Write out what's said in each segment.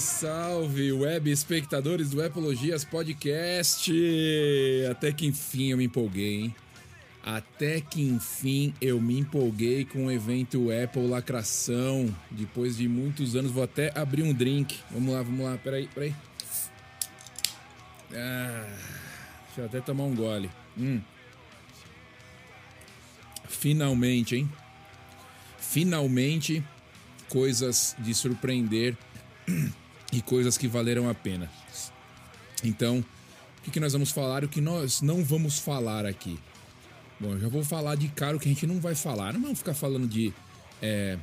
Salve, web espectadores do Apologias Podcast! Até que enfim eu me empolguei, hein? Até que enfim eu me empolguei com o evento Apple Lacração. Depois de muitos anos, vou até abrir um drink. Vamos lá, vamos lá, peraí, peraí. Ah, deixa eu até tomar um gole. Hum. Finalmente, hein? Finalmente, coisas de surpreender e coisas que valeram a pena. Então, o que, nós vamos falar e o que nós não vamos falar aqui? Bom, eu já vou falar de cara o que a gente não vai falar. Não vamos ficar falando de é,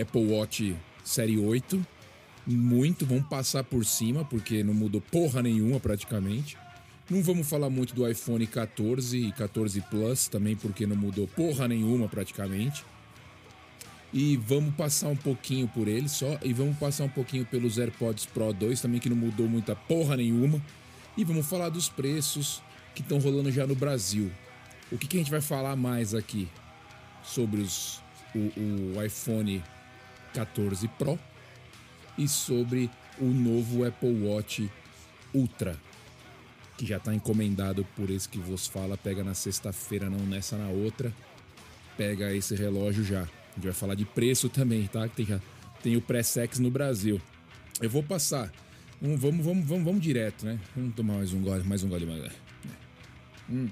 Apple Watch Série 8. Muito, vamos passar por cima, porque não mudou porra nenhuma praticamente. Não vamos falar muito do iPhone 14 e 14 Plus também, porque não mudou porra nenhuma praticamente. E vamos passar um pouquinho por ele só. E vamos passar um pouquinho pelos AirPods Pro 2 também, que não mudou muita porra nenhuma. E vamos falar dos preços que estão rolando já no Brasil. O que, que, a gente vai falar mais aqui sobre os, o, o iPhone 14 Pro e sobre o novo Apple Watch Ultra, que já está encomendado por esse que vos fala. Pega na sexta-feira, não nessa, na outra. Pega esse relógio já. A gente vai falar de preço também, tá? Tem, tem o pré-sex no Brasil. Eu vou passar. Um, vamos, vamos, vamos, vamos direto, né? Vamos tomar mais um gole, mais um gole. Mais... Hum.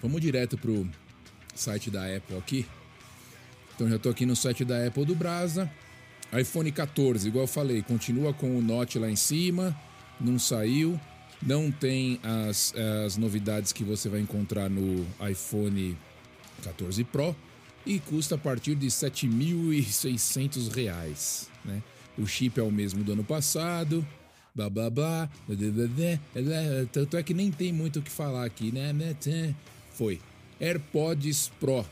Vamos direto pro site da Apple aqui. Então já estou aqui no site da Apple do Brasa. iPhone 14, igual eu falei, continua com o Note lá em cima, não saiu. Não tem as, as novidades que você vai encontrar no iPhone 14 Pro e custa a partir de R$ 7.600, né? O chip é o mesmo do ano passado, blá blá blá, tanto é que nem tem muito o que falar aqui, né? foi. AirPods Pro,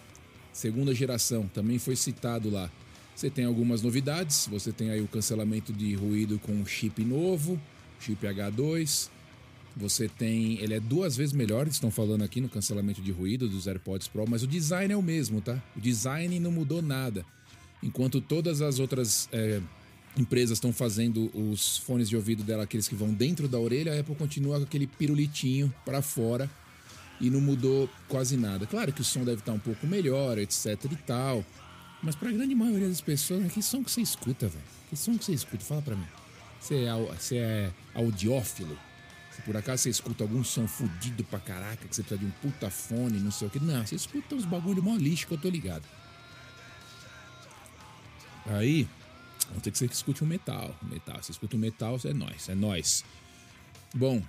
segunda geração, também foi citado lá. Você tem algumas novidades, você tem aí o cancelamento de ruído com chip novo, chip H2. Você tem, ele é duas vezes melhor, estão falando aqui no cancelamento de ruído dos AirPods Pro, mas o design é o mesmo, tá? O design não mudou nada. Enquanto todas as outras é, empresas estão fazendo os fones de ouvido dela, aqueles que vão dentro da orelha, a Apple continua com aquele pirulitinho para fora e não mudou quase nada. Claro que o som deve estar um pouco melhor, etc e tal. Mas para a grande maioria das pessoas, que som que você escuta, velho? Que som que você escuta? Fala para mim. Você é, você é audiófilo? Se por acaso você escuta algum som fudido pra caraca, que você precisa de um puta fone, não sei o que. Não, você escuta uns bagulho mó lixo que eu tô ligado. Aí, vamos ter que ser que escute um metal. Metal. Se escuta um metal, é nós, é nós. Bom,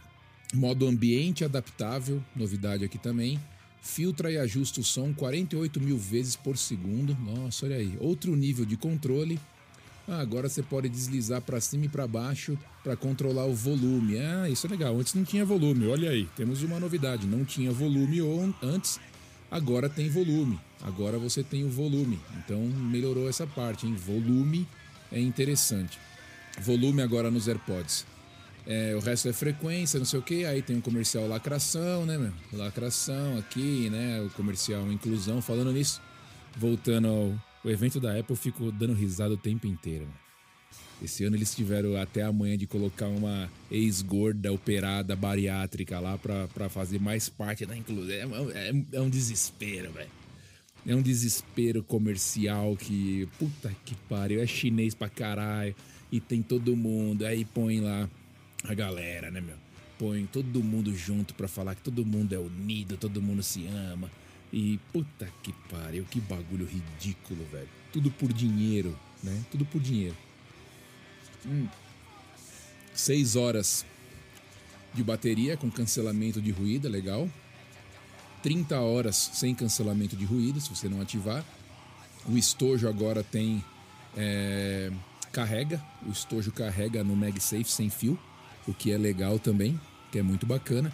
Modo ambiente adaptável, novidade aqui também. Filtra e ajusta o som 48 mil vezes por segundo. Nossa, olha aí. Outro nível de controle. Ah, agora você pode deslizar para cima e para baixo para controlar o volume. Ah, isso é legal. Antes não tinha volume. Olha aí, temos uma novidade. Não tinha volume antes, agora tem volume. Agora você tem o volume. Então melhorou essa parte, hein? Volume é interessante. Volume agora nos AirPods. É, o resto é frequência, não sei o que. Aí tem um comercial lacração, né, meu? Lacração aqui, né? O comercial inclusão. Falando nisso, voltando ao evento da Apple, eu fico dando risada o tempo inteiro. Né? Esse ano eles tiveram até amanhã de colocar uma ex-gorda operada bariátrica lá para fazer mais parte da inclusão. É, é, é um desespero, velho. É um desespero comercial que. Puta que pariu. É chinês pra caralho. E tem todo mundo. Aí põe lá a galera, né, meu? Põe todo mundo junto para falar que todo mundo é unido, todo mundo se ama. E puta que pariu, que bagulho ridículo, velho. Tudo por dinheiro, né? Tudo por dinheiro. Hum. Seis horas de bateria com cancelamento de ruído, legal. 30 horas sem cancelamento de ruído, se você não ativar. O estojo agora tem. É, carrega, o estojo carrega no MagSafe sem fio o que é legal também, que é muito bacana.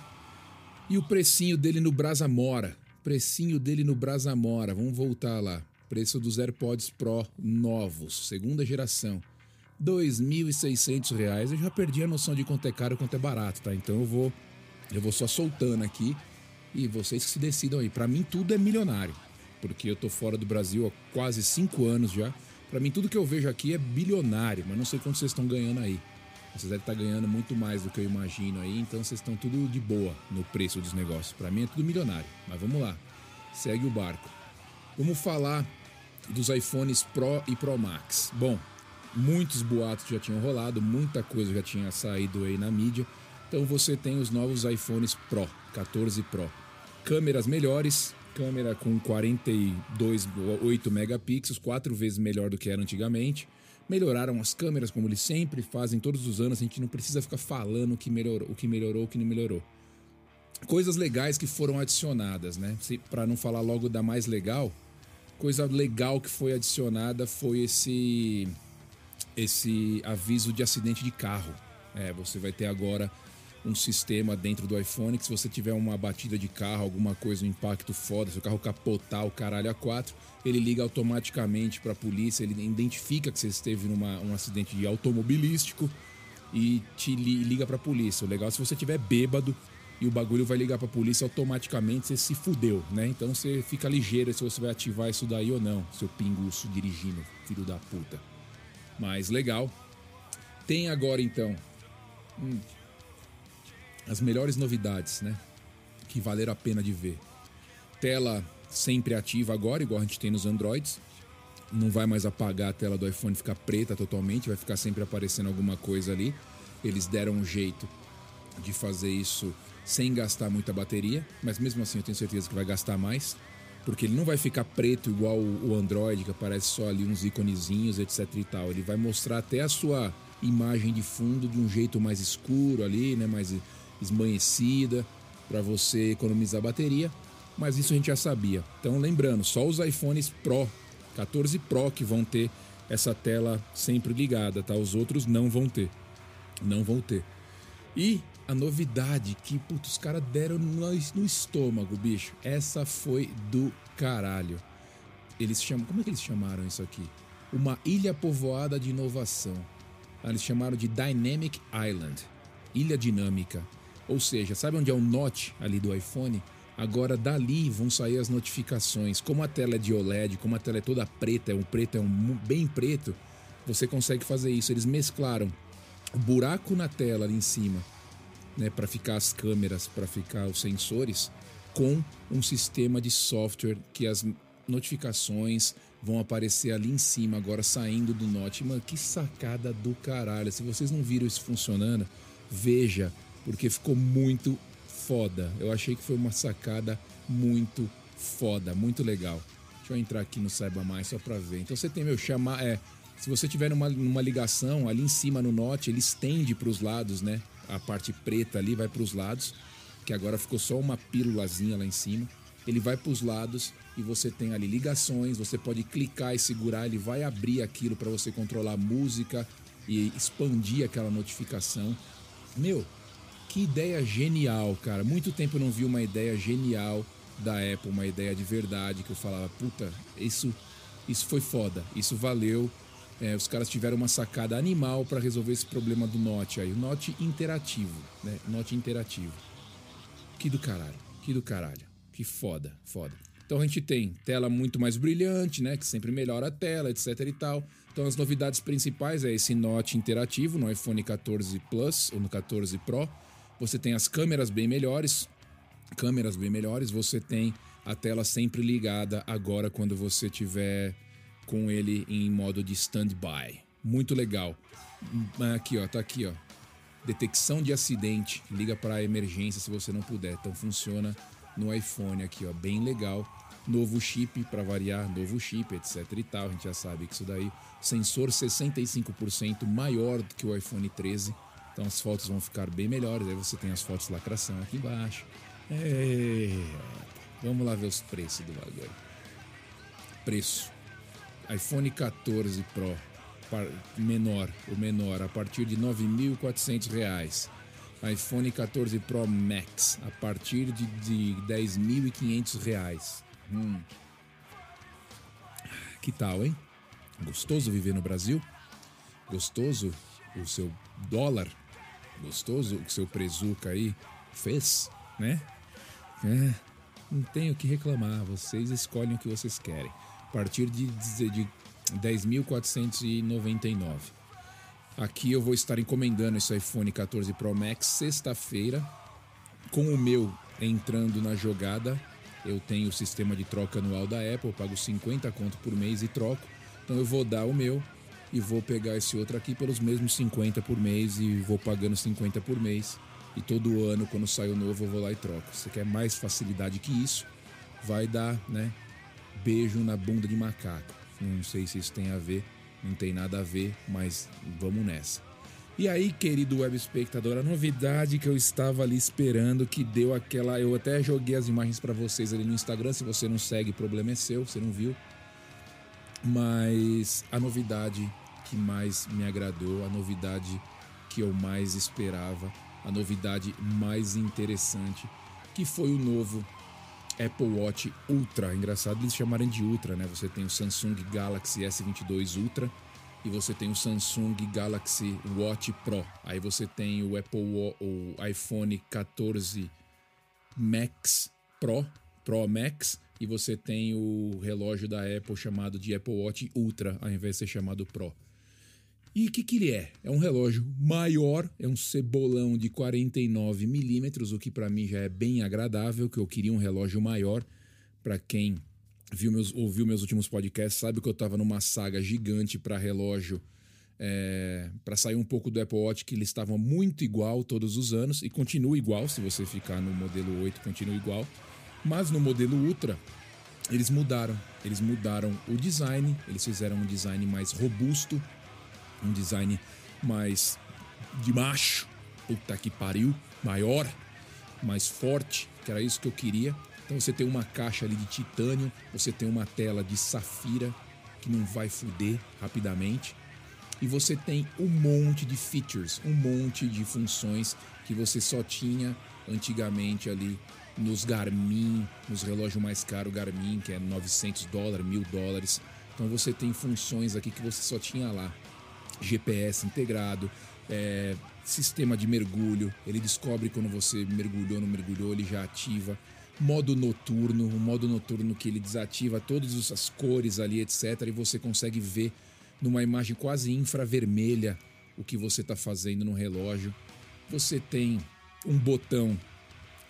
E o precinho dele no Brasa Mora. Precinho dele no Brasa Mora. Vamos voltar lá. Preço dos AirPods Pro novos, segunda geração. R$ 2.600. Eu já perdi a noção de quanto é caro quanto é barato, tá? Então eu vou eu vou só soltando aqui e vocês que se decidam aí. Para mim tudo é milionário, porque eu tô fora do Brasil há quase cinco anos já. Para mim, tudo que eu vejo aqui é bilionário, mas não sei quanto vocês estão ganhando aí. Vocês devem estar ganhando muito mais do que eu imagino aí, então vocês estão tudo de boa no preço dos negócios. Para mim é tudo milionário, mas vamos lá. Segue o barco. Vamos falar dos iPhones Pro e Pro Max. Bom, muitos boatos já tinham rolado, muita coisa já tinha saído aí na mídia. Então você tem os novos iPhones Pro, 14 Pro. Câmeras melhores, câmera com 42,8 megapixels, quatro vezes melhor do que era antigamente melhoraram as câmeras, como eles sempre fazem todos os anos. A gente não precisa ficar falando o que melhorou, o que melhorou, o que não melhorou. Coisas legais que foram adicionadas, né? Para não falar logo da mais legal, coisa legal que foi adicionada foi esse esse aviso de acidente de carro. É, você vai ter agora um sistema dentro do iPhone que se você tiver uma batida de carro, alguma coisa, um impacto foda, seu carro capotar o caralho a quatro, ele liga automaticamente para a polícia, ele identifica que você esteve num um acidente de automobilístico e te li, liga para a polícia. O legal é se você tiver bêbado e o bagulho vai ligar para a polícia automaticamente, você se fudeu, né? Então você fica ligeiro se você vai ativar isso daí ou não, seu pinguço dirigindo, filho da puta. Mas legal. Tem agora então hum, as melhores novidades, né? Que valeram a pena de ver. Tela sempre ativa agora, igual a gente tem nos Androids. Não vai mais apagar a tela do iPhone ficar preta totalmente, vai ficar sempre aparecendo alguma coisa ali. Eles deram um jeito de fazer isso sem gastar muita bateria, mas mesmo assim eu tenho certeza que vai gastar mais, porque ele não vai ficar preto igual o Android, que aparece só ali uns iconezinhos, etc e tal. Ele vai mostrar até a sua imagem de fundo de um jeito mais escuro ali, né, mais esmanhecida, para você economizar bateria mas isso a gente já sabia. Então, lembrando, só os iPhones Pro, 14 Pro que vão ter essa tela sempre ligada, tá? Os outros não vão ter. Não vão ter. E a novidade que, putz, os caras deram no, estômago, bicho. Essa foi do caralho. Eles chamam. Como é que eles chamaram isso aqui? Uma ilha povoada de inovação. Ah, eles chamaram de Dynamic Island. Ilha dinâmica. Ou seja, sabe onde é o note ali do iPhone? Agora dali vão sair as notificações. Como a tela é de OLED, como a tela é toda preta, é um preto, é um bem preto, você consegue fazer isso. Eles mesclaram o buraco na tela ali em cima, né, para ficar as câmeras, para ficar os sensores, com um sistema de software que as notificações vão aparecer ali em cima, agora saindo do Note. Mano, que sacada do caralho. Se vocês não viram isso funcionando, veja, porque ficou muito foda. Eu achei que foi uma sacada muito foda, muito legal. Deixa eu entrar aqui no Saiba Mais só pra ver. Então você tem meu chamar. É, se você tiver numa, numa ligação, ali em cima no Note, ele estende para os lados, né? A parte preta ali vai para os lados, que agora ficou só uma pílulazinha lá em cima. Ele vai para os lados e você tem ali ligações. Você pode clicar e segurar, ele vai abrir aquilo para você controlar a música e expandir aquela notificação. Meu, que ideia genial, cara. Muito tempo eu não vi uma ideia genial da Apple, uma ideia de verdade que eu falava, puta, isso, isso foi foda, isso valeu. É, os caras tiveram uma sacada animal para resolver esse problema do Note aí. O Note interativo, né? Note interativo. Que do caralho, que do caralho. Que foda, foda. Então a gente tem tela muito mais brilhante, né? Que sempre melhora a tela, etc e tal. Então as novidades principais é esse Note interativo no iPhone 14 Plus ou no 14 Pro você tem as câmeras bem melhores, câmeras bem melhores, você tem a tela sempre ligada agora quando você tiver com ele em modo de standby. Muito legal. Aqui, ó, tá aqui, ó. Detecção de acidente, liga para emergência se você não puder. Então funciona no iPhone aqui, ó, bem legal. Novo chip para variar, novo chip, etc e tal. A gente já sabe que isso daí, sensor 65% maior do que o iPhone 13 então as fotos vão ficar bem melhores. Aí você tem as fotos lacração aqui embaixo. É... Vamos lá ver os preços do bagulho. Preço: iPhone 14 Pro menor, o menor, a partir de R$ 9.400. iPhone 14 Pro Max, a partir de, de R$ 10.500. Hum. Que tal, hein? Gostoso viver no Brasil? Gostoso o seu dólar Gostoso o que seu Prezuca aí fez, né? É, não tenho o que reclamar, vocês escolhem o que vocês querem. A partir de, de, de 10.499. Aqui eu vou estar encomendando esse iPhone 14 Pro Max sexta-feira. Com o meu entrando na jogada, eu tenho o sistema de troca anual da Apple, pago 50 conto por mês e troco. Então eu vou dar o meu e vou pegar esse outro aqui pelos mesmos 50 por mês e vou pagando 50 por mês. E todo ano, quando sai o novo, eu vou lá e troco. Você quer mais facilidade que isso? Vai dar, né? Beijo na bunda de macaco. Não sei se isso tem a ver, não tem nada a ver, mas vamos nessa. E aí, querido web espectador, a novidade que eu estava ali esperando, que deu aquela. Eu até joguei as imagens para vocês ali no Instagram. Se você não segue, problema é seu, você não viu. Mas a novidade que mais me agradou, a novidade que eu mais esperava, a novidade mais interessante, que foi o novo Apple Watch Ultra. Engraçado eles chamarem de Ultra, né? Você tem o Samsung Galaxy S22 Ultra e você tem o Samsung Galaxy Watch Pro. Aí você tem o Apple o iPhone 14 Max Pro, Pro Max e você tem o relógio da Apple chamado de Apple Watch Ultra, ao invés de ser chamado Pro. E o que, que ele é? É um relógio maior, é um cebolão de 49 milímetros, o que para mim já é bem agradável, que eu queria um relógio maior. Para quem viu meus, ouviu meus últimos podcasts, sabe que eu estava numa saga gigante para relógio, é, para sair um pouco do Apple Watch, que ele estava muito igual todos os anos, e continua igual, se você ficar no modelo 8, continua igual. Mas no modelo Ultra, eles mudaram. Eles mudaram o design, eles fizeram um design mais robusto, um design mais de macho, puta que pariu, maior, mais forte, que era isso que eu queria. Então você tem uma caixa ali de titânio, você tem uma tela de safira que não vai fuder rapidamente. E você tem um monte de features, um monte de funções que você só tinha antigamente ali nos Garmin, nos relógios mais caros Garmin, que é 900 dólares, 1000 dólares. Então você tem funções aqui que você só tinha lá. GPS integrado, é, sistema de mergulho, ele descobre quando você mergulhou ou não mergulhou, ele já ativa. Modo noturno, o modo noturno que ele desativa todas as cores ali, etc. E você consegue ver numa imagem quase infravermelha o que você está fazendo no relógio. Você tem um botão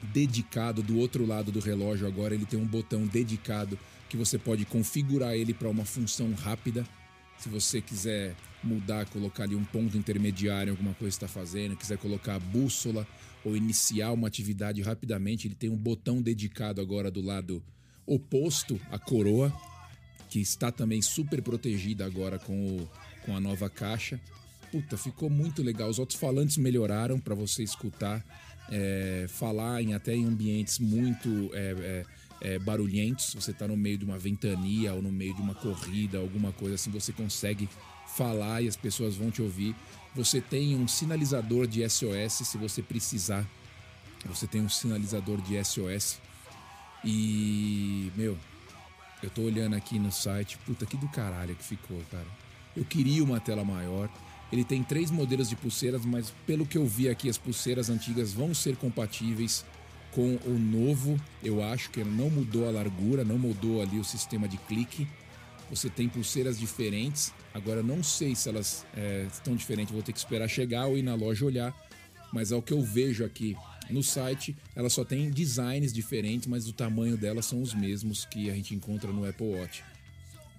dedicado do outro lado do relógio agora, ele tem um botão dedicado que você pode configurar ele para uma função rápida. Se você quiser mudar, colocar ali um ponto intermediário em alguma coisa que está fazendo, quiser colocar a bússola ou iniciar uma atividade rapidamente, ele tem um botão dedicado agora do lado oposto à coroa, que está também super protegida agora com, o, com a nova caixa. Puta, ficou muito legal. Os alto-falantes melhoraram para você escutar, é, falar em até em ambientes muito é, é, barulhentos. Você está no meio de uma ventania ou no meio de uma corrida, alguma coisa assim, você consegue falar e as pessoas vão te ouvir. Você tem um sinalizador de SOS se você precisar. Você tem um sinalizador de SOS. E, meu, eu tô olhando aqui no site, puta que do caralho que ficou, cara. Eu queria uma tela maior. Ele tem três modelos de pulseiras, mas pelo que eu vi aqui, as pulseiras antigas vão ser compatíveis com o novo. Eu acho que não mudou a largura, não mudou ali o sistema de clique. Você tem pulseiras diferentes. Agora não sei se elas é, estão diferentes, vou ter que esperar chegar ou ir na loja olhar. Mas ao que eu vejo aqui no site, elas só têm designs diferentes, mas o tamanho delas são os mesmos que a gente encontra no Apple Watch.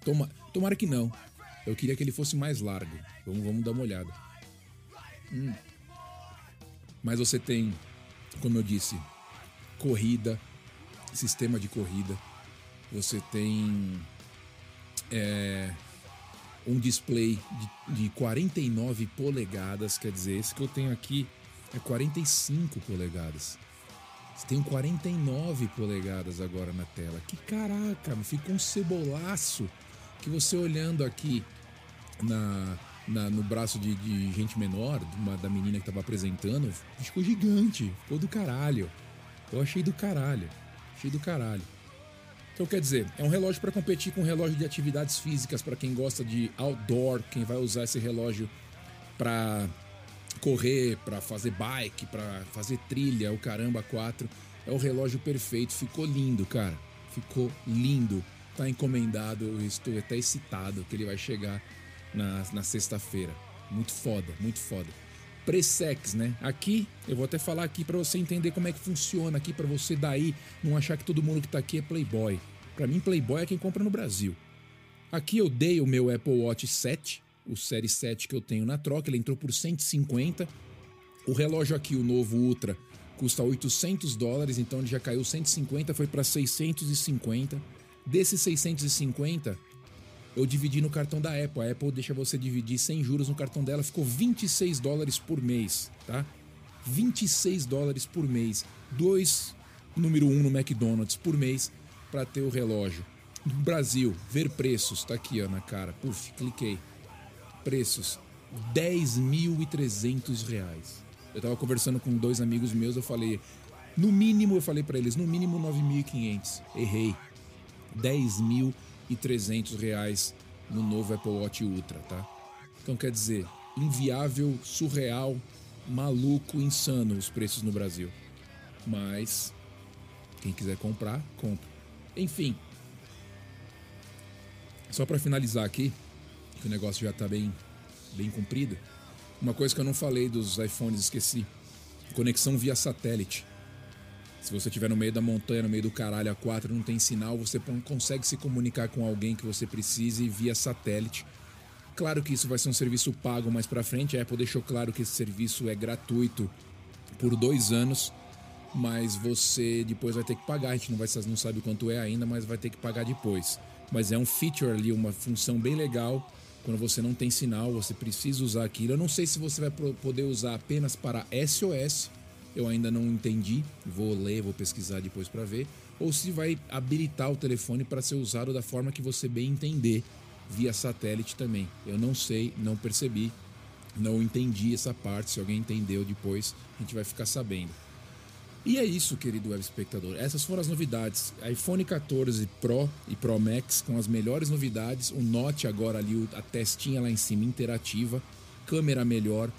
Toma, tomara que não. Eu queria que ele fosse mais largo. Vamos, vamos dar uma olhada. Hum. Mas você tem, como eu disse, corrida, sistema de corrida. Você tem é, um display de, de 49 polegadas, quer dizer, esse que eu tenho aqui é 45 polegadas. Você tem um 49 polegadas agora na tela. Que caraca, fica um cebolaço que você olhando aqui na, na no braço de, de gente menor, uma, da menina que estava apresentando, ficou gigante, ficou do caralho. Eu achei do caralho, achei do caralho. Então, quer dizer, é um relógio para competir com um relógio de atividades físicas para quem gosta de outdoor, quem vai usar esse relógio para correr, para fazer bike, para fazer trilha, o caramba quatro. É o relógio perfeito, ficou lindo, cara. Ficou lindo. tá encomendado. Eu estou até excitado que ele vai chegar na, na sexta-feira. Muito foda, muito foda. Presex, né? Aqui, eu vou até falar aqui para você entender como é que funciona aqui, para você daí não achar que todo mundo que tá aqui é Playboy. Para mim, Playboy é quem compra no Brasil. Aqui eu dei o meu Apple Watch 7, o Série 7 que eu tenho na troca, ele entrou por 150. O relógio aqui, o novo Ultra, custa 800 dólares, então ele já caiu 150, foi para 650. Desses 650, eu dividi no cartão da Apple. A Apple deixa você dividir sem juros no cartão dela, ficou 26 dólares por mês, tá? 26 dólares por mês. Dois número um no McDonald's por mês para ter o relógio. No Brasil, ver preços, tá aqui ó, na cara. Puf, cliquei. Preços: 10.300 reais. Eu tava conversando com dois amigos meus, eu falei, no mínimo, eu falei para eles, no mínimo 9.500. Errei. 10.300 reais no novo Apple Watch Ultra, tá? Então quer dizer, inviável, surreal, maluco, insano os preços no Brasil. Mas quem quiser comprar, compra. Enfim. Só para finalizar aqui, que o negócio já tá bem bem comprido. Uma coisa que eu não falei dos iPhones, esqueci. Conexão via satélite. Se você estiver no meio da montanha, no meio do caralho a 4, não tem sinal, você consegue se comunicar com alguém que você precise via satélite. Claro que isso vai ser um serviço pago mais para frente. A Apple deixou claro que esse serviço é gratuito por dois anos, mas você depois vai ter que pagar. A gente não, vai, não sabe quanto é ainda, mas vai ter que pagar depois. Mas é um feature ali, uma função bem legal. Quando você não tem sinal, você precisa usar aquilo. Eu não sei se você vai poder usar apenas para SOS eu ainda não entendi, vou ler, vou pesquisar depois para ver, ou se vai habilitar o telefone para ser usado da forma que você bem entender, via satélite também. Eu não sei, não percebi, não entendi essa parte. Se alguém entendeu depois, a gente vai ficar sabendo. E é isso, querido web espectador. Essas foram as novidades. iPhone 14 Pro e Pro Max com as melhores novidades. O Note agora ali, a testinha lá em cima interativa, câmera melhor,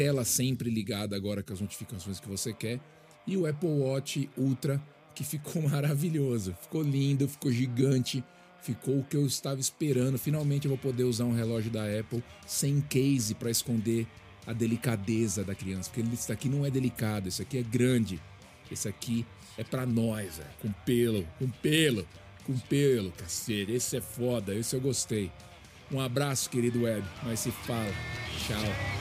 tela sempre ligada agora com as notificações que você quer. E o Apple Watch Ultra, que ficou maravilhoso, ficou lindo, ficou gigante, ficou o que eu estava esperando. Finalmente eu vou poder usar um relógio da Apple sem case para esconder a delicadeza da criança, porque isso aqui não é delicado, isso aqui é grande. Esse aqui é para nós, é, com pelo, com pelo, com pelo, cacete. Esse é foda, esse eu gostei. Um abraço, querido web, mas se fala. Tchau.